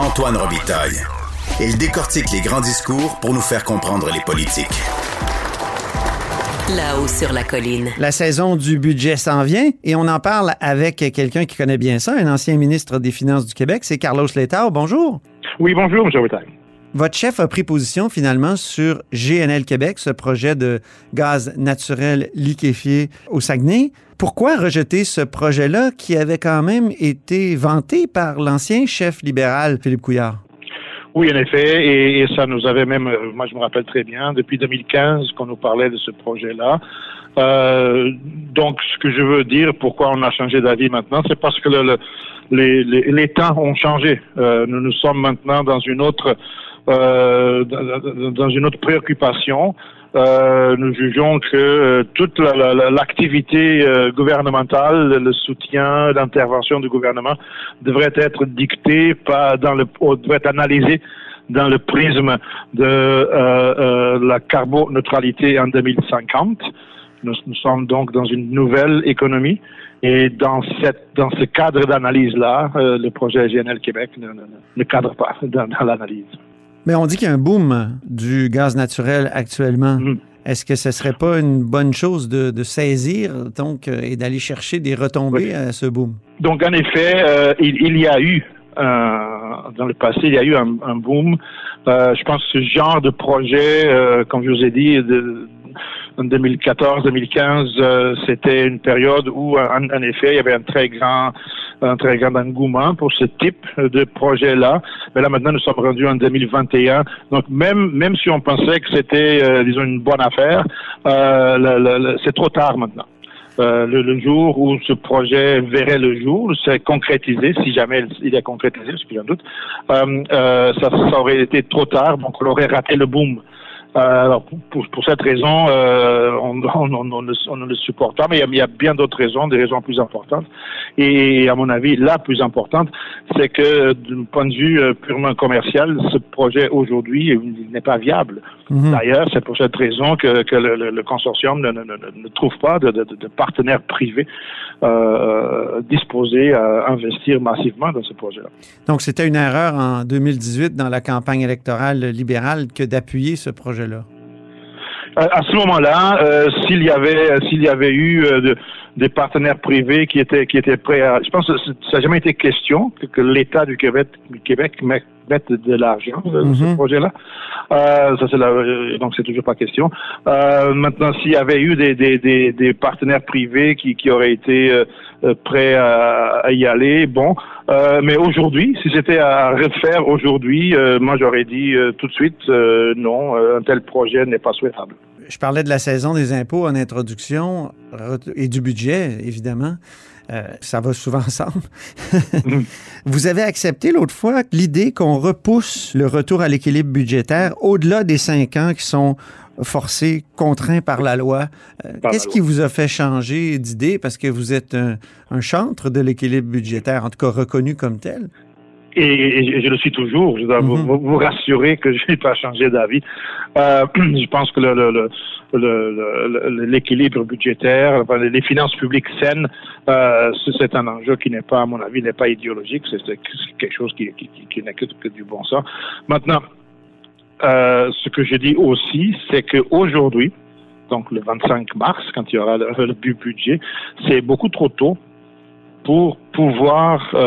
Antoine Robitaille. Il décortique les grands discours pour nous faire comprendre les politiques. Là-haut sur la colline. La saison du budget s'en vient et on en parle avec quelqu'un qui connaît bien ça, un ancien ministre des Finances du Québec, c'est Carlos Letao. Bonjour. Oui, bonjour, M. Robitaille. Votre chef a pris position finalement sur GNL Québec, ce projet de gaz naturel liquéfié au Saguenay. Pourquoi rejeter ce projet-là qui avait quand même été vanté par l'ancien chef libéral Philippe Couillard? Oui, en effet, et, ça nous avait même, euh, moi je me rappelle très bien, depuis 2015 qu'on nous parlait de ce projet-là. Euh, donc, ce que je veux dire, pourquoi on a changé d'avis maintenant, c'est parce que le, les, les, temps ont changé. Euh, nous nous sommes maintenant dans une autre euh, dans une autre préoccupation. Euh, nous jugeons que euh, toute l'activité gouvernementale, le soutien, l'intervention du gouvernement devrait être dictée, pas dans le, devrait être analysée dans le prisme de la carboneutralité en 2050. Nous, nous, sommes donc dans une nouvelle économie et dans, ce cadre d'analyse-là, le projet GNL Québec ne, cadre pas dans l'analyse. Mais on dit qu'il y a un boom du gaz naturel actuellement. Mm. Est-ce que ce ne serait pas une bonne chose de, saisir donc euh, et d'aller chercher des retombées à ce boom? Donc, en effet, euh, il, y a eu, euh, dans le passé, il y a eu un, boom. je pense que ce genre de projet, comme je vous ai dit, de, en 2014-2015, c'était une période où, en, effet, il y avait un très grand un engouement pour ce type de projet-là. Mais là, maintenant, nous sommes rendus en 2021. Donc, même, si on pensait que c'était, euh, disons, une bonne affaire, euh, c'est trop tard maintenant. Euh, le, jour où ce projet verrait le jour, c'est concrétisé, si jamais il est concrétisé, ce que j'en doute, ça aurait été trop tard, donc on aurait raté le boom. Euh, alors pour, pour, cette raison, euh, on, on, on, on, ne, le supporte pas, mais il y a, bien d'autres raisons, des raisons plus importantes. Et à mon avis, la plus importante, c'est que d'un point de vue euh, purement commercial, ce projet aujourd'hui n'est pas viable. Mhm. D'ailleurs, c'est pour cette raison que, que le, le, consortium ne, ne, ne, trouve pas de, de, de partenaires privés euh, disposés à investir massivement dans ce projet-là. Donc, c'était une erreur en 2018 dans la campagne électorale libérale que d'appuyer ce projet là À ce moment-là, euh, s'il y avait s'il y avait eu euh, des partenaires privés qui étaient qui étaient prêts à, je pense que ça n'a jamais été question que, l'État du Québec, Québec mette de l'argent dans ce mhm. projet-là. Euh, ça c'est euh, donc c'est toujours pas question. Euh, maintenant, s'il y avait eu des, des, des, des, partenaires privés qui, qui auraient été euh, prêts à, à, y aller, bon. mais aujourd'hui, si c'était à refaire aujourd'hui, moi j'aurais dit tout de suite non, un tel projet n'est pas souhaitable. Je parlais de la saison des impôts en introduction et du budget, évidemment. Euh, ça va souvent ensemble. Mm. Vous avez accepté l'autre fois l'idée qu'on repousse le retour à l'équilibre budgétaire au-delà des cinq ans qui sont forcés, contraints par la loi. Euh, qu'est-ce qui vous a fait changer d'idée? Parce que vous êtes un, un chantre de l'équilibre budgétaire, en tout cas reconnu comme tel? Et, je le suis toujours. Je dois vous, mhm. vous, rassurer que je n'ai pas changé d'avis. Euh, je pense que l'équilibre budgétaire, les finances publiques saines, euh, c'est un enjeu qui n'est pas, à mon avis, n'est pas idéologique. C'est quelque chose qui, qui, qui, n'est que, que, du bon sens. Maintenant, euh, ce que je dis aussi, c'est qu'aujourd'hui, donc le 25 mars, quand il y aura le, le budget, c'est beaucoup trop tôt pour pouvoir euh,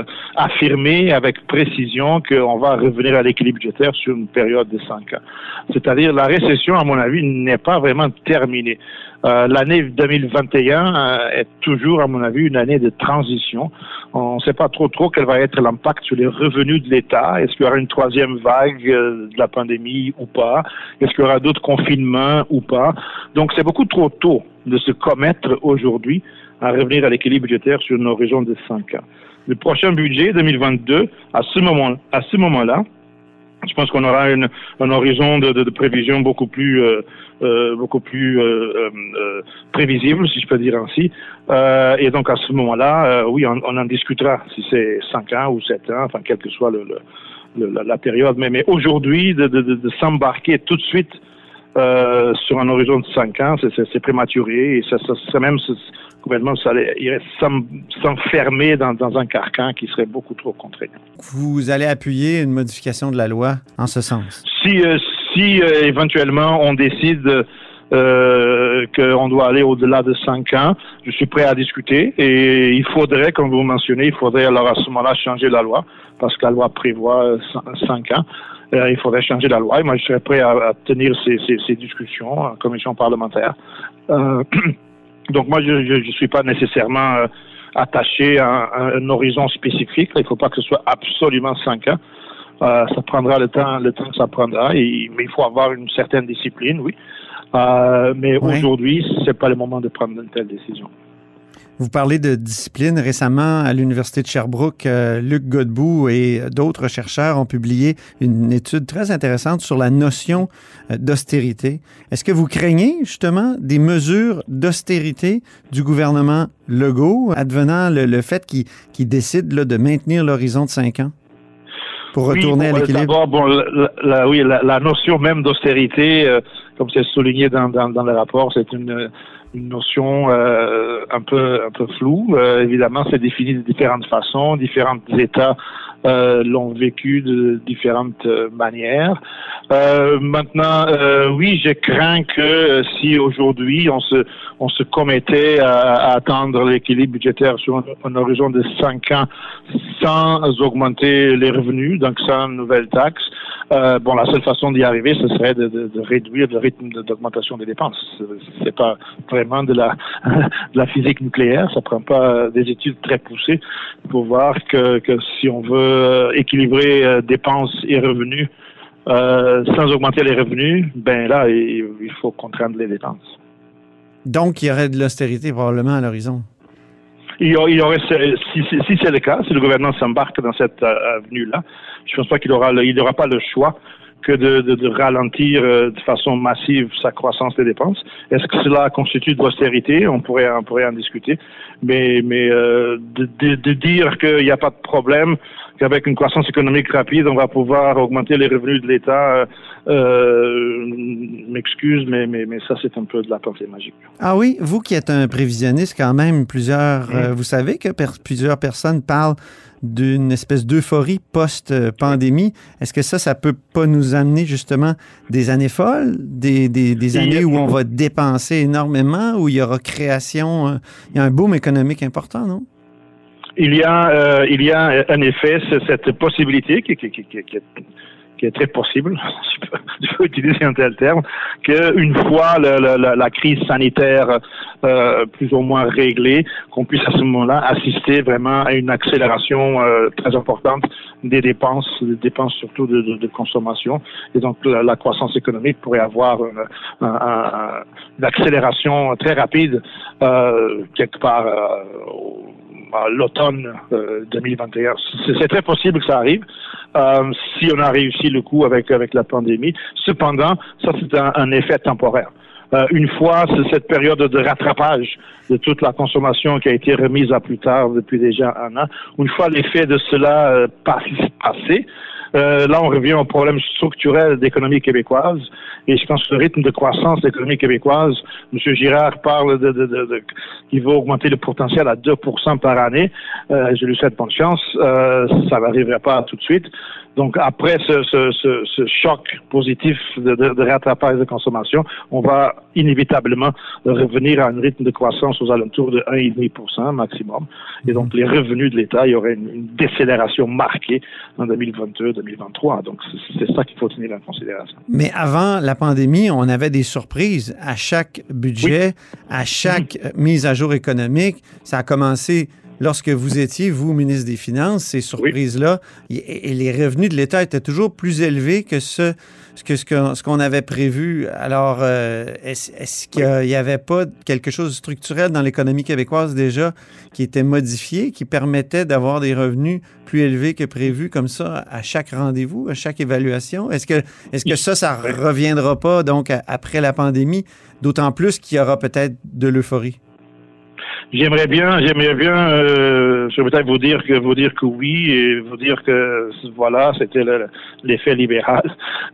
euh, affirmer avec précision qu'on va revenir à l'équilibre budgétaire sur une période de cinq ans. C'est-à-dire la récession, à mon avis, n'est pas vraiment terminée. Euh, L'année 2021 euh, est toujours, à mon avis, une année de transition. On ne sait pas trop trop quel va être l'impact sur les revenus de l'État. Est-ce qu'il y aura une troisième vague de la pandémie ou pas? Est-ce qu'il y aura d'autres confinements ou pas? Donc c'est beaucoup trop tôt de se commettre aujourd'hui à revenir à l'équilibre budgétaire sur une horizon de 5 ans. le prochain budget 2022, à ce moment-là, je pense qu'on aura une, un horizon de, prévision beaucoup plus, euh, euh, euh, prévisible, si je peux dire ainsi. Et donc à ce moment-là, oui, on, en discutera si c'est 5 ans ou 7 ans, enfin quelle que soit la, période. Mais, aujourd'hui, de s'embarquer tout de suite sur un horizon de 5 ans, c'est prématuré et ça, ça, ça même gouvernement irait s'enfermer dans, dans, un carcan qui serait beaucoup trop contraignant. Vous allez appuyer une modification de la loi en ce sens? Si, euh, si euh, éventuellement on décide euh, qu'on doit aller au-delà de cinq ans, je suis prêt à discuter et il faudrait, comme vous mentionnez, il faudrait alors à ce moment-là changer la loi parce que la loi prévoit cinq ans. Euh, il faudrait changer la loi et moi je serais prêt à, à tenir ces, ces, ces, discussions en commission parlementaire. Euh, Donc moi, je ne suis pas nécessairement euh, attaché à, un horizon spécifique. Il ne faut pas que ce soit absolument cinq ans. Ça prendra le temps, le temps que ça prendra. Et, mais il faut avoir une certaine discipline, oui. Mais aujourd'hui, ce n'est pas le moment de prendre une telle décision. Vous parlez de discipline. Récemment, à l'Université de Sherbrooke, euh, Luc Godbout et d'autres chercheurs ont publié une étude très intéressante sur la notion euh, d'austérité. Est-ce que vous craignez justement des mesures d'austérité du gouvernement Legault, advenant le, fait qu'il décide de maintenir l'horizon de cinq ans? pour retourner à l'équilibre? D'abord, bon, la, oui, la, notion même d'austérité, euh, comme c'est souligné dans, dans, dans, le rapport, c'est une, une notion euh, un peu un peu floue. Euh, évidemment, c'est défini de différentes façons, différents États euh, l'ont vécu de différentes manières. maintenant, oui, je crains que si aujourd'hui on se on se commettait à, atteindre l'équilibre budgétaire sur un, horizon de cinq ans sans augmenter les revenus, donc sans nouvelles taxes, euh, bon, la seule façon d'y arriver, ce serait de, de, de réduire le rythme d'augmentation des dépenses. C'est pas vraiment de la, de la physique nucléaire, ça prend pas des études très poussées pour voir que, que si on veut équilibrer euh, dépenses et revenus euh, sans augmenter les revenus, ben là, il, faut contraindre les dépenses. Donc, il y aurait de l'austérité probablement à l'horizon. Il y aurait, si, si c'est le cas, si le gouvernement s'embarque dans cette avenue-là, je pense pas qu'il aura, il n'aura pas le choix que de, de, de ralentir euh, de façon massive sa croissance des dépenses. Est-ce que cela constitue de l'austérité? On pourrait, on pourrait en discuter. Mais, mais euh, de, de, dire qu'il n'y a pas de problème, qu'avec une croissance économique rapide, on va pouvoir augmenter les revenus de l'État, euh, euh m'excuse, mais, mais, mais ça, c'est un peu de la pensée magique. Ah oui, vous qui êtes un prévisionniste quand même, plusieurs, mmh. vous savez que plusieurs personnes parlent d'une espèce d'euphorie post-pandémie. Est-ce que ça, ça peut pas nous amener justement des années folles, des, des, des années où on va dépenser énormément, où il y aura création, euh, il y a un boom économique important, non? Il y a, euh, il y a en effet cette possibilité qui, qui, qui, qui est qui est très possible, je peux, utiliser un tel terme, qu'une fois la, crise sanitaire euh, plus ou moins réglée, qu'on puisse à ce moment-là assister vraiment à une accélération euh, très importante des dépenses, des dépenses surtout de, consommation. Et donc la, croissance économique pourrait avoir une, une accélération très rapide euh, quelque part euh, l'automne 2021. Euh, c'est très possible que ça arrive euh, si on a réussi le coup avec avec la pandémie. Cependant, ça c'est un, un, effet temporaire. Euh, une fois cette période de rattrapage de toute la consommation qui a été remise à plus tard depuis déjà un an, une fois l'effet de cela euh, passé, euh, là, on revient au problème structurel d'économie québécoise. Et je pense que le rythme de croissance de l'économie québécoise, M. Girard parle de, de, de, de qu'il va augmenter le potentiel à 2 par année. Euh, je lui souhaite bonne chance. Euh, ça n'arriverait pas tout de suite. Donc, après ce, ce, ce, ce choc positif de, de, de, rattrapage de consommation, on va inévitablement revenir à un rythme de croissance aux alentours de 1,5 maximum. Et donc, les revenus de l'État, il y aurait une, une décélération marquée en 2022-2023. Donc, c'est ça qu'il faut tenir en considération. Mais avant la pandémie, on avait des surprises à chaque budget, à chaque mise à jour économique. Ça a commencé lorsque vous étiez, vous, ministre des Finances, ces surprises-là, et, les revenus de l'État étaient toujours plus élevés que ce, que, ce qu'on avait prévu. Alors, euh, est-ce qu'il n'y avait pas quelque chose de structurel dans l'économie québécoise déjà qui était modifié, qui permettait d'avoir des revenus plus élevés que prévu comme ça à chaque rendez-vous, à chaque évaluation? Est-ce que, que ça, ça reviendra pas donc après la pandémie, d'autant plus qu'il y aura peut-être de l'euphorie? J'aimerais bien, j'aimerais bien, euh, je peut-être vous dire que vous dire que oui et vous dire que voilà, c'était l'effet libéral.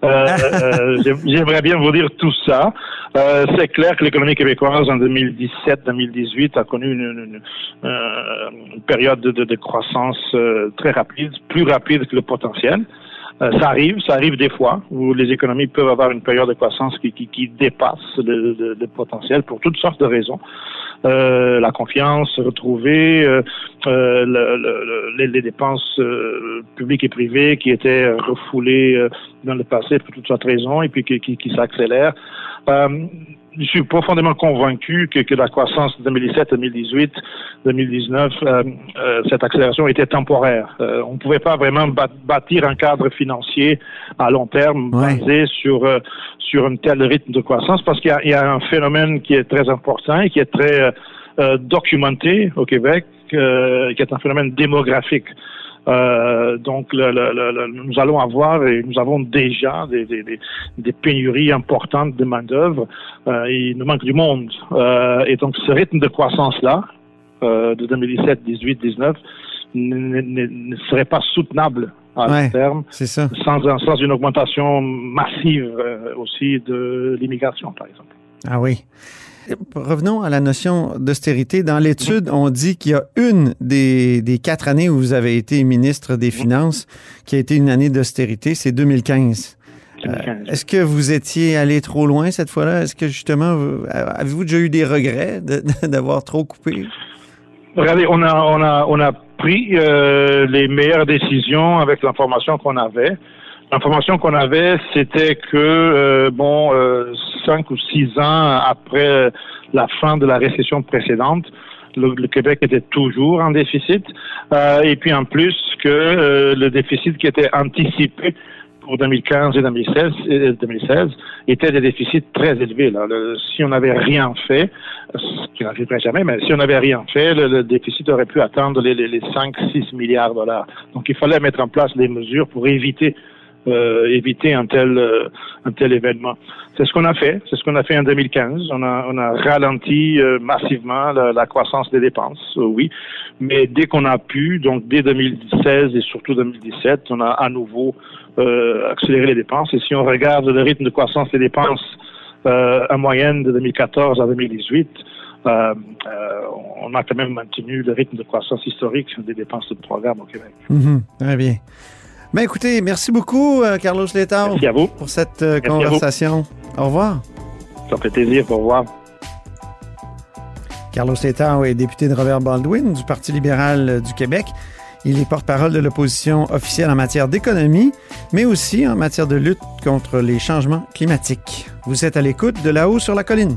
Euh, euh, j'aimerais bien vous dire tout ça. Euh, c'est clair que l'économie québécoise en 2017-2018 a connu une, une, période de, de croissance très rapide, plus rapide que le potentiel. ça arrive, ça arrive des fois où les économies peuvent avoir une période de croissance qui, qui, qui dépasse le, le, le, potentiel pour toutes sortes de raisons. Euh, la confiance retrouvée, euh, euh le, le, les, dépenses euh, publiques et privées qui étaient refoulées dans le passé pour toutes sortes de raisons et puis qui, qui, qui s'accélèrent je suis profondément convaincu que, que la croissance 2017, 2018, 2019, euh, euh, cette accélération était temporaire. Euh, on ne pouvait pas vraiment bâtir un cadre financier à long terme basé sur euh, sur un tel rythme de croissance parce qu'il y, y, a un phénomène qui est très important et qui est très euh, documenté au Québec, qui est un phénomène démographique. Euh, donc, le, le, nous allons avoir et nous avons déjà des, des, des pénuries importantes de main-d'œuvre. Euh, il nous manque du monde. Euh, et donc, ce rythme de croissance-là, de 2017, 18, 19, ne serait pas soutenable à long terme ça. Sans, sans une augmentation massive aussi de l'immigration, par exemple. Ah oui. Revenons à la notion d'austérité. Dans l'étude, on dit qu'il y a une des, quatre années où vous avez été ministre des Finances qui a été une année d'austérité, c'est 2015. Euh, est-ce que vous étiez allé trop loin cette fois-là? Est-ce que justement, avez-vous déjà eu des regrets d'avoir trop coupé? Regardez, on a, on a, on a pris euh, les meilleures décisions avec l'information qu'on avait. L'information qu'on avait, c'était que, euh, bon, euh, cinq ou six ans après la fin de la récession précédente, le, Québec était toujours en déficit. Euh, et puis en plus que le déficit qui était anticipé pour 2015 et 2016, 2016 était des déficits très élevés. Là. si on n'avait rien fait, ce qui n'arriverait jamais, mais si on n'avait rien fait, le, déficit aurait pu atteindre les, les, les 5-6 milliards de dollars. Donc il fallait mettre en place des mesures pour éviter euh, éviter un tel euh, un tel événement. C'est ce qu'on a fait. C'est ce qu'on a fait en 2015. On a on a ralenti euh, massivement la, croissance des dépenses, oui. Mais dès qu'on a pu, donc dès 2016 et surtout 2017, on a à nouveau accéléré les dépenses. Et si on regarde le rythme de croissance des dépenses en moyenne de 2014 à 2018, euh, euh, on a quand même maintenu le rythme de croissance historique des dépenses de programme au Québec. Mm-hmm. très bien. Ben écoutez, merci beaucoup, euh, Carlos Letao. Merci à vous. Pour cette euh, conversation. Au revoir. Ça fait plaisir. Au revoir. Carlos Letao est député de Robert Baldwin du Parti libéral euh, du Québec. Il est porte-parole de l'opposition officielle en matière d'économie, mais aussi en matière de lutte contre les changements climatiques. Vous êtes à l'écoute de là-haut sur la colline.